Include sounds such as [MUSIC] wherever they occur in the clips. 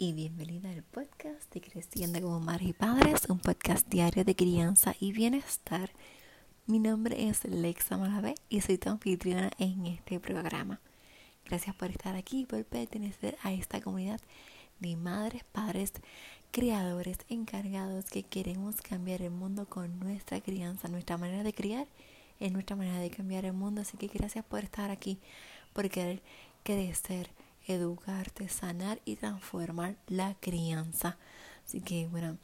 y bienvenida al podcast de Creciendo como Madres y Padres, un podcast diario de crianza y bienestar. Mi nombre es Lexa Malavé y soy tu anfitriona en este programa. Gracias por estar aquí por pertenecer a esta comunidad de madres, padres, creadores encargados que queremos cambiar el mundo con nuestra crianza, nuestra manera de criar es nuestra manera de cambiar el mundo. Así que gracias por estar aquí, por querer crecer educarte, sanar y transformar la crianza. Así que bueno,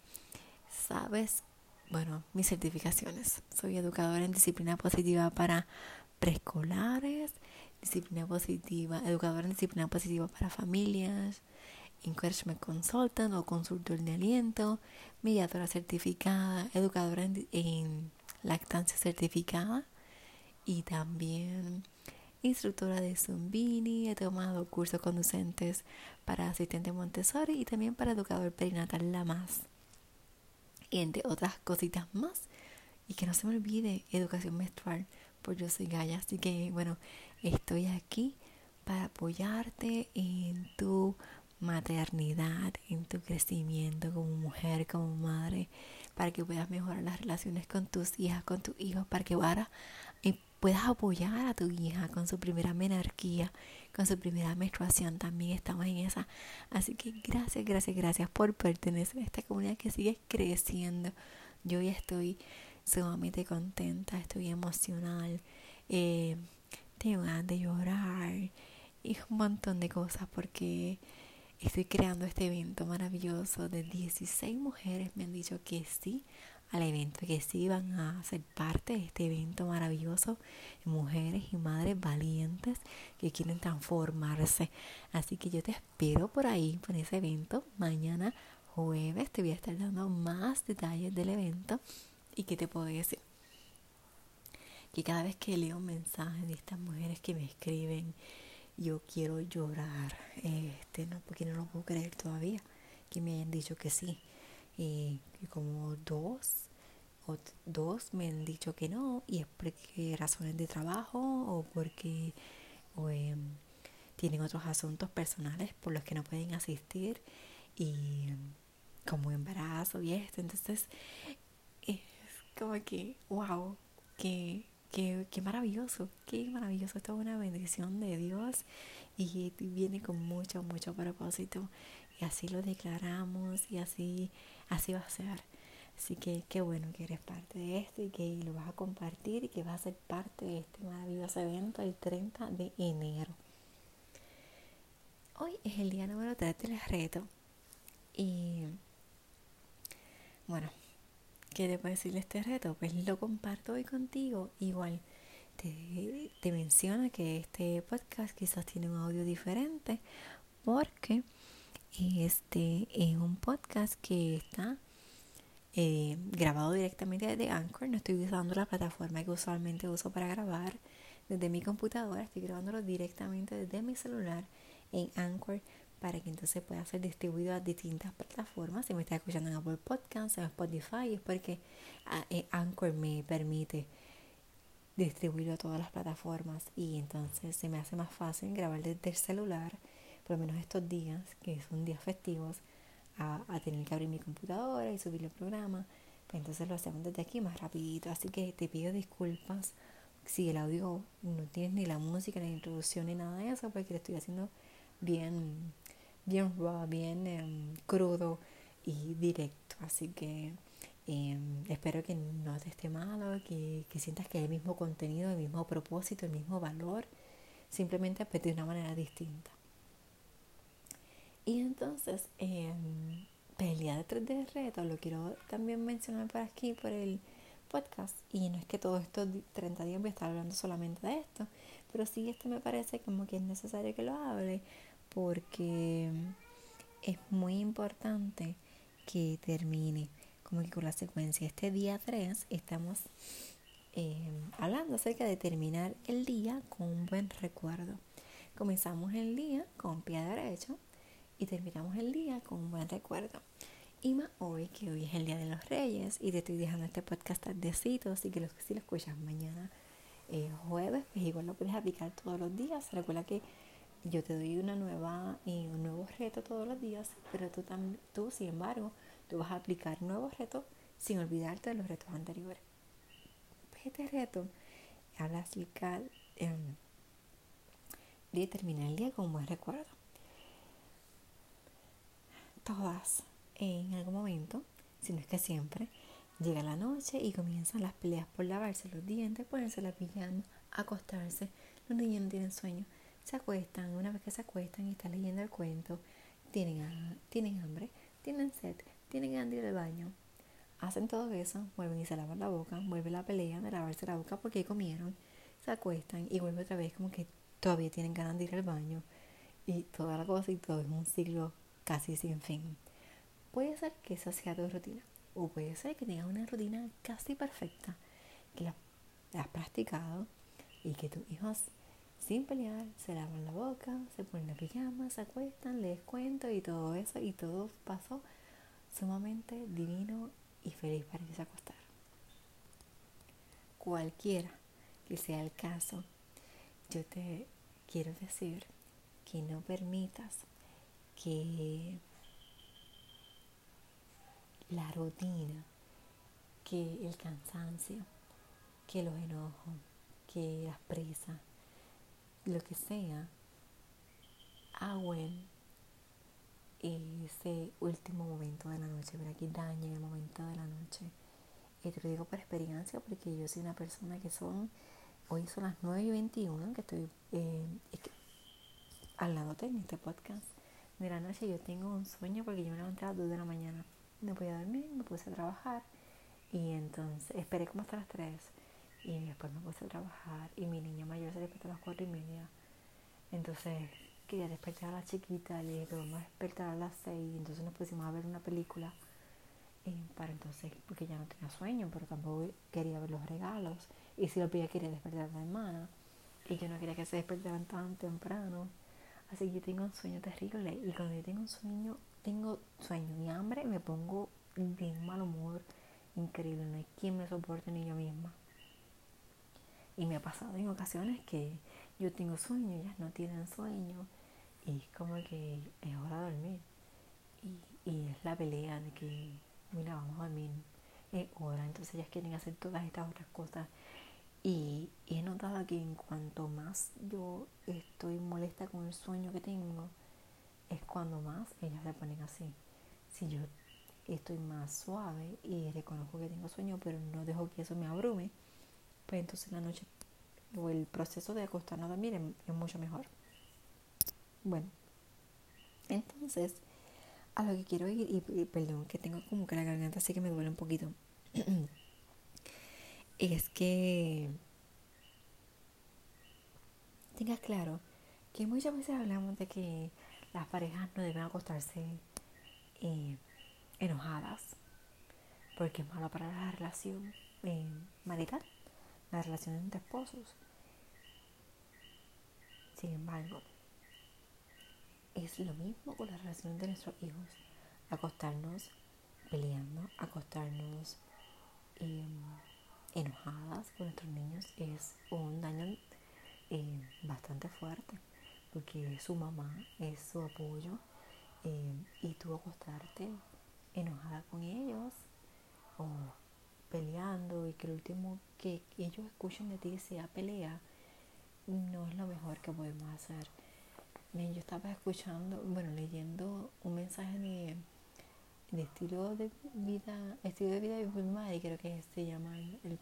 sabes, bueno, mis certificaciones. Soy educadora en disciplina positiva para preescolares, disciplina positiva, educadora en disciplina positiva para familias, encouragement consultant o consultor de aliento, mediadora certificada, educadora en, en lactancia certificada y también instructora de Zumbini, he tomado cursos conducentes para asistente Montessori y también para educador perinatal La Más. Y entre otras cositas más. Y que no se me olvide, educación menstrual, por yo soy Gaya. Así que bueno, estoy aquí para apoyarte en tu maternidad, en tu crecimiento como mujer, como madre, para que puedas mejorar las relaciones con tus hijas, con tus hijos, para que ahora puedas apoyar a tu hija con su primera menarquía, con su primera menstruación. También estamos en esa. Así que gracias, gracias, gracias por pertenecer a esta comunidad que sigue creciendo. Yo ya estoy sumamente contenta, estoy emocional, eh, tengo ganas de llorar y un montón de cosas porque estoy creando este evento maravilloso de 16 mujeres me han dicho que sí al evento, que sí van a ser parte de este evento maravilloso, mujeres y madres valientes que quieren transformarse. Así que yo te espero por ahí, por ese evento. Mañana jueves te voy a estar dando más detalles del evento. ¿Y qué te puedo decir? Que cada vez que leo un mensaje de estas mujeres que me escriben, yo quiero llorar. Este, no, porque no lo puedo creer todavía. Que me hayan dicho que sí y como dos o dos me han dicho que no y es porque razones de trabajo o porque em, tienen otros asuntos personales por los que no pueden asistir y como embarazo y esto entonces es como que wow que Qué, qué, maravilloso, qué maravilloso. Esto es una bendición de Dios y viene con mucho, mucho propósito. Y así lo declaramos y así así va a ser. Así que qué bueno que eres parte de esto y que lo vas a compartir y que vas a ser parte de este maravilloso evento el 30 de enero. Hoy es el día número 3 del reto y bueno, ¿qué te puedo decir de este reto? Pues lo comparto hoy contigo. Igual te, te menciona que este podcast quizás tiene un audio diferente porque este es un podcast que está eh, grabado directamente desde Anchor. No estoy usando la plataforma que usualmente uso para grabar desde mi computadora. Estoy grabándolo directamente desde mi celular en Anchor para que entonces pueda ser distribuido a distintas plataformas. Si me está escuchando en Apple Podcasts, en Spotify, es porque ah, eh, Anchor me permite distribuirlo a todas las plataformas y entonces se me hace más fácil grabar desde el celular por lo menos estos días, que son días festivos, a, tener que abrir mi computadora y subir el programa. Pues entonces lo hacemos desde aquí más rapidito. Así que te pido disculpas si el audio no tiene ni la música, ni la introducción, ni nada de eso, porque lo estoy haciendo bien, bien raw, bien em, crudo y directo. Así que em, espero que no te esté malo, que, que sientas que hay el mismo contenido, el mismo propósito, el mismo valor, simplemente pues, de una manera distinta. Y entonces, eh, pelea de 3D reto, lo quiero también mencionar por aquí, por el podcast. Y no es que todos estos 30 días voy a estar hablando solamente de esto, pero sí este me parece como que es necesario que lo hable porque es muy importante que termine como que con la secuencia. Este día 3 estamos eh, hablando acerca de terminar el día con un buen recuerdo. Comenzamos el día con pie derecho y terminamos el día con un buen recuerdo. Y más hoy, que hoy es el Día de los Reyes y te estoy dejando este podcast tardecito, así que si lo escuchas mañana eh, jueves, pues igual lo puedes aplicar todos los días. Recuerda que yo te doy una nueva y un nuevo reto todos los días, pero tú, tú sin embargo, tú vas a aplicar nuevos retos sin olvidarte de los retos anteriores. Pues este reto habla acerca eh, de terminar el día con un buen recuerdo. Todas, en algún momento, si no es que siempre, llega la noche y comienzan las peleas por lavarse los dientes, ponerse la pijama, acostarse. Los niños no tienen sueño, se acuestan. Una vez que se acuestan y están leyendo el cuento, tienen, tienen hambre, tienen sed, tienen ganas de baño. Hacen todo eso, vuelven y se lavan la boca, vuelve la pelea de lavarse la boca porque comieron, se acuestan y vuelve otra vez como que todavía tienen ganas de ir al baño y toda la cosa y todo es un ciclo casi sin fin. Puede ser que esa sea tu rutina o puede ser que tengas una rutina casi perfecta que la, has practicado y que tus hijos sin pelear se lavan la boca, se ponen la pijama, se acuestan, les cuento y todo eso y todo pasó sumamente divino y feliz para irse a acostar. Cualquiera que sea el caso, yo te quiero decir que no permitas que la rutina, que el cansancio, que los enojos, que las prisas, lo que sea, agüen ese último momento de la noche, para que dañen el momento de la noche. Y te lo digo por experiencia porque yo soy una persona que son, hoy son las 9 y 21 que estoy eh, en este podcast. De la noche yo tengo un sueño porque yo me levanté a las 2 de la mañana. No podía dormir, me puse a trabajar y entonces esperé como hasta las 3 y después me puse a trabajar y mi niña mayor se despertó a las 4 y media. Entonces quería despertar a la chiquita, le dije que vamos a despertar a las 6, entonces nos pusimos a ver una película eh, para entonces, porque ya no tenía sueño, pero tampoco quería ver los regalos, y si lo pedía quería despertar a la hermana, y yo no quería que se despertaran tan temprano, así que yo tengo un sueño terrible, y cuando yo tengo un sueño, tengo sueño y hambre, me pongo bien mal humor, increíble, no hay quien me soporte ni yo misma. Y me ha pasado en ocasiones que yo tengo sueño, ellas no tienen sueño y es como que es hora de dormir. Y, y es la pelea de que, mira, vamos a dormir, es hora, entonces ellas quieren hacer todas estas otras cosas. Y he notado que en cuanto más yo estoy molesta con el sueño que tengo, es cuando más ellas se ponen así. Si yo estoy más suave y reconozco que tengo sueño, pero no dejo que eso me abrume, pues entonces la noche o el proceso de acostarnos a dormir es, mucho mejor. Bueno, entonces, a lo que quiero ir, y, perdón, que tengo como que la garganta así que me duele un poquito, [CLEARS THROAT] es que tengas claro que muchas veces hablamos de que las parejas no deben acostarse eh, enojadas porque es malo para la relación eh, marital, la relación entre esposos. Sin embargo, es lo mismo con la relación de nuestros hijos. Acostarnos peleando, acostarnos em, enojadas con nuestros niños es un daño em, bastante fuerte porque su mamá es su apoyo em, y tú acostarte enojada con ellos o peleando y que el último que ellos escuchen de ti sea pelea no es lo mejor que podemos hacer. Yo estaba escuchando, bueno, leyendo un mensaje de, estilo de vida, estilo de vida de y creo que se llama el,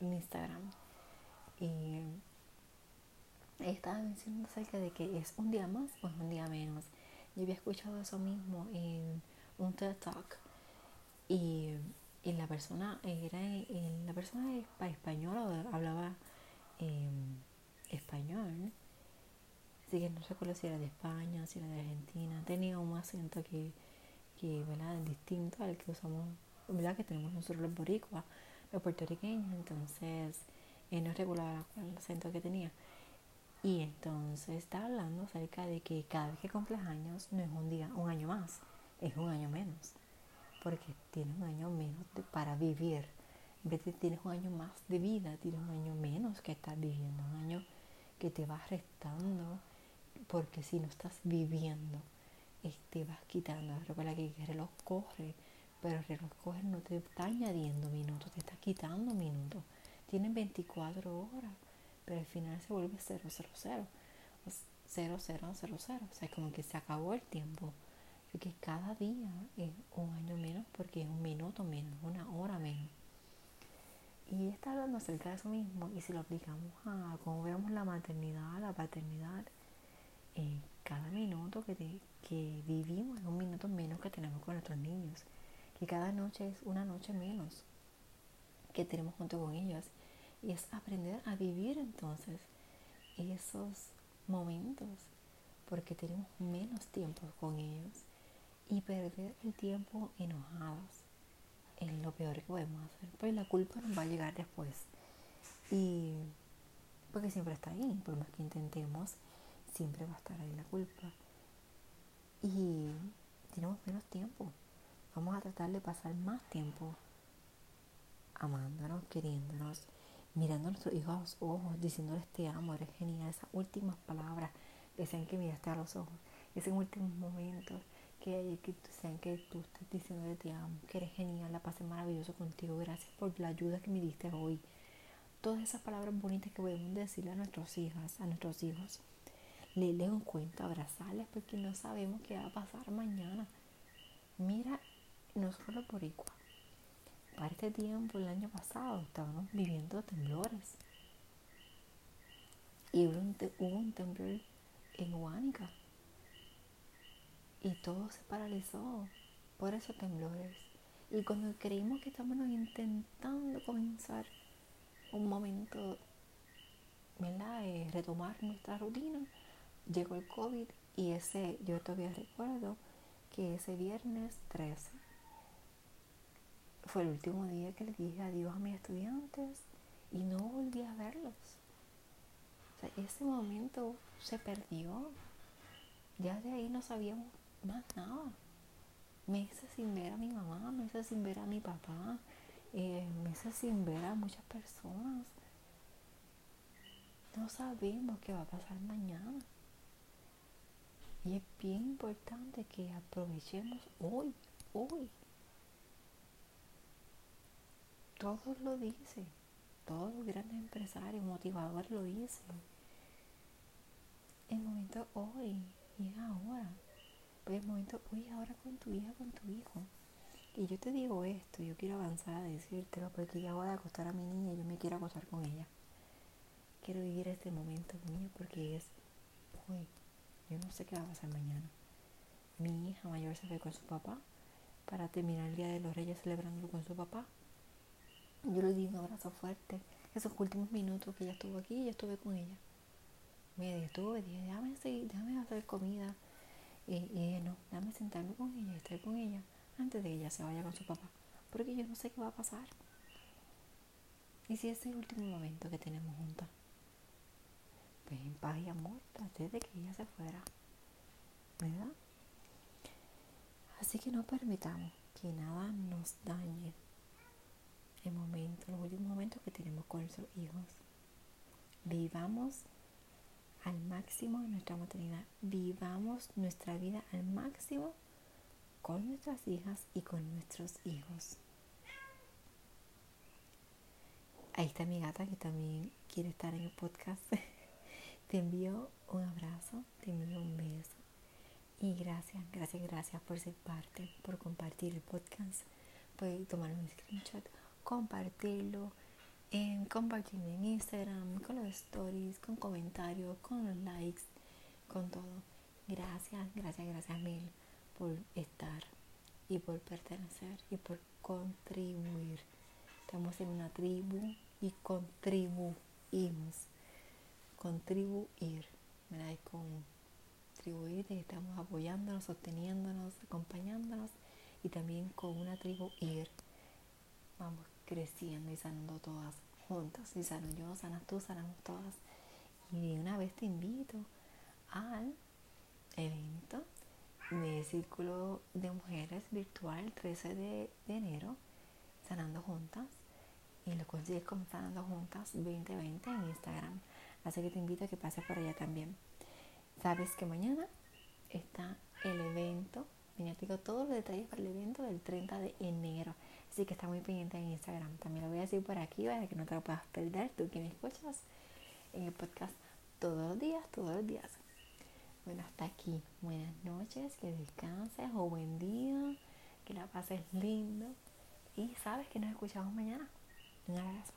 Instagram. Y estaba mencionando acerca de que es un día más o es un día menos. Yo había escuchado eso mismo en un TED Talk y, la persona era la persona española hablaba español. Así que no recuerdo si era de España, si era de Argentina. Tenía un acento que, que ¿verdad? distinto al que usamos, ¿verdad? que tenemos nosotros los boricuas, los puertorriqueños. Entonces, eh, no recuerdo el acento que tenía. Y entonces está hablando acerca de que cada vez que cumples años no es un día, un año más, es un año menos. Porque tienes un año menos para vivir. En vez de tienes un año más de vida, tienes un año menos que estás viviendo, un año que te va restando, porque si no estás viviendo, este, vas quitando. Recuerda que el reloj corre, pero el reloj corre no te está añadiendo minutos, te está quitando minutos. Tienen 24 horas, pero al final se vuelve 000. 0000. O sea, como que se acabó el tiempo. Porque cada día es un año menos porque es un minuto menos, una hora menos. Y está hablando acerca de eso mismo. Y si lo aplicamos a cómo vemos la maternidad, la paternidad, eh, cada minuto que, que vivimos es un minuto menos que tenemos con nuestros niños. Que cada noche es una noche menos que tenemos junto con ellos. Y es aprender a vivir entonces esos momentos porque tenemos menos tiempo con ellos y perder el tiempo enojados es lo peor que podemos hacer. Pues la culpa nos va a llegar después. Y porque siempre está ahí, por más que intentemos, siempre va a estar ahí la culpa. Y tenemos menos tiempo. Vamos a tratar de pasar más tiempo amándonos, queriéndonos, mirando a nuestros hijos a los ojos, diciéndoles te amo, eres genial. Esas últimas palabras que sean que miraste a los ojos, esos últimos momentos que, que sean que tú estés diciendo que te amo, que eres genial, la pasé maravilloso contigo, gracias por la ayuda que me diste hoy. Todas esas palabras bonitas que podemos decirle a nuestras hijas, a nuestros hijos. Leerles un cuento, abrazarles, porque no sabemos qué va a pasar mañana. Mira, nosotros los boricuas, para este tiempo, el año pasado, estábamos viviendo temblores. Y hubo un, temblor en Huánica y todo se paralizó por esos temblores. Y cuando creímos que estábamos intentando comenzar un momento, ¿verdad? De retomar nuestra rutina, llegó el COVID y ese, yo todavía recuerdo que ese viernes 13 fue el último día que le dije adiós a mis estudiantes y no volví a verlos. O sea, ese momento se perdió. Ya de ahí no sabíamos más nada. Meses sin ver a mi mamá, meses sin ver a mi papá, eh, meses sin ver a muchas personas. No sabemos qué va a pasar mañana. Y es bien importante que aprovechemos hoy, hoy. Todos lo dicen, todos los grandes empresarios, motivadores lo dicen. El momento hoy y es ahora el momento, oye, ahora con tu hija, con tu hijo. Y yo te digo esto, yo quiero avanzar a decírtelo porque ya voy a acostar a mi niña y yo me quiero acostar con ella. Quiero vivir este momento mío porque es hoy. Yo no sé qué va a pasar mañana. Mi hija mayor se fue con su papá para terminar el Día de los Reyes celebrándolo con su papá. Yo le di un abrazo fuerte. Esos últimos minutos que ella estuvo aquí, yo estuve con ella. Me detuve, dije, déjame, déjame hacer comida y, y no, dame sentarme con ella, estar con ella antes de que ella se vaya con su papá, porque yo no sé qué va a pasar. Y si ese es el último momento que tenemos juntas, pues en paz y amor, antes de que ella se fuera, ¿verdad? Así que no permitamos que nada nos dañe el momento, los últimos momentos que tenemos con nuestros hijos. Vivamos al máximo nuestra maternidad. Vivamos nuestra vida al máximo con nuestras hijas y con nuestros hijos. Ahí está mi gata que también quiere estar en el podcast. [LAUGHS] Te envío un abrazo, te envío un beso. Y gracias, gracias, gracias por ser parte, por compartir el podcast. Puedes tomar un screenshot, compartirlo en compartirme en Instagram, con los stories, con comentarios, con los likes, con todo. Gracias, gracias, gracias mil por estar y por pertenecer y por contribuir. Estamos en una tribu y contribuimos. Contribuir, ¿verdad? contribuir estamos apoyándonos, sosteniéndonos, acompañándonos y también con una tribu ir. Vamos creciendo y sanando todas juntas. Y sano yo, sanas tú, sanamos todas. Y de una vez te invito al evento de Círculo de Mujeres Virtual 13 de, enero, Sanando Juntas. Y lo consigues como Sanando Juntas 2020 en Instagram. Así que te invito a que pases por allá también. Sabes que mañana está el evento subido todos los detalles para el evento del 30 de enero. Así que está muy pendiente en Instagram. También lo voy a decir por aquí para que no te lo puedas perder, tú que me escuchas en el podcast todos los días, todos los días. Bueno, hasta aquí. Buenas noches, que descanses o buen día, que la pases lindo. Y sabes que nos escuchamos mañana. Un abrazo.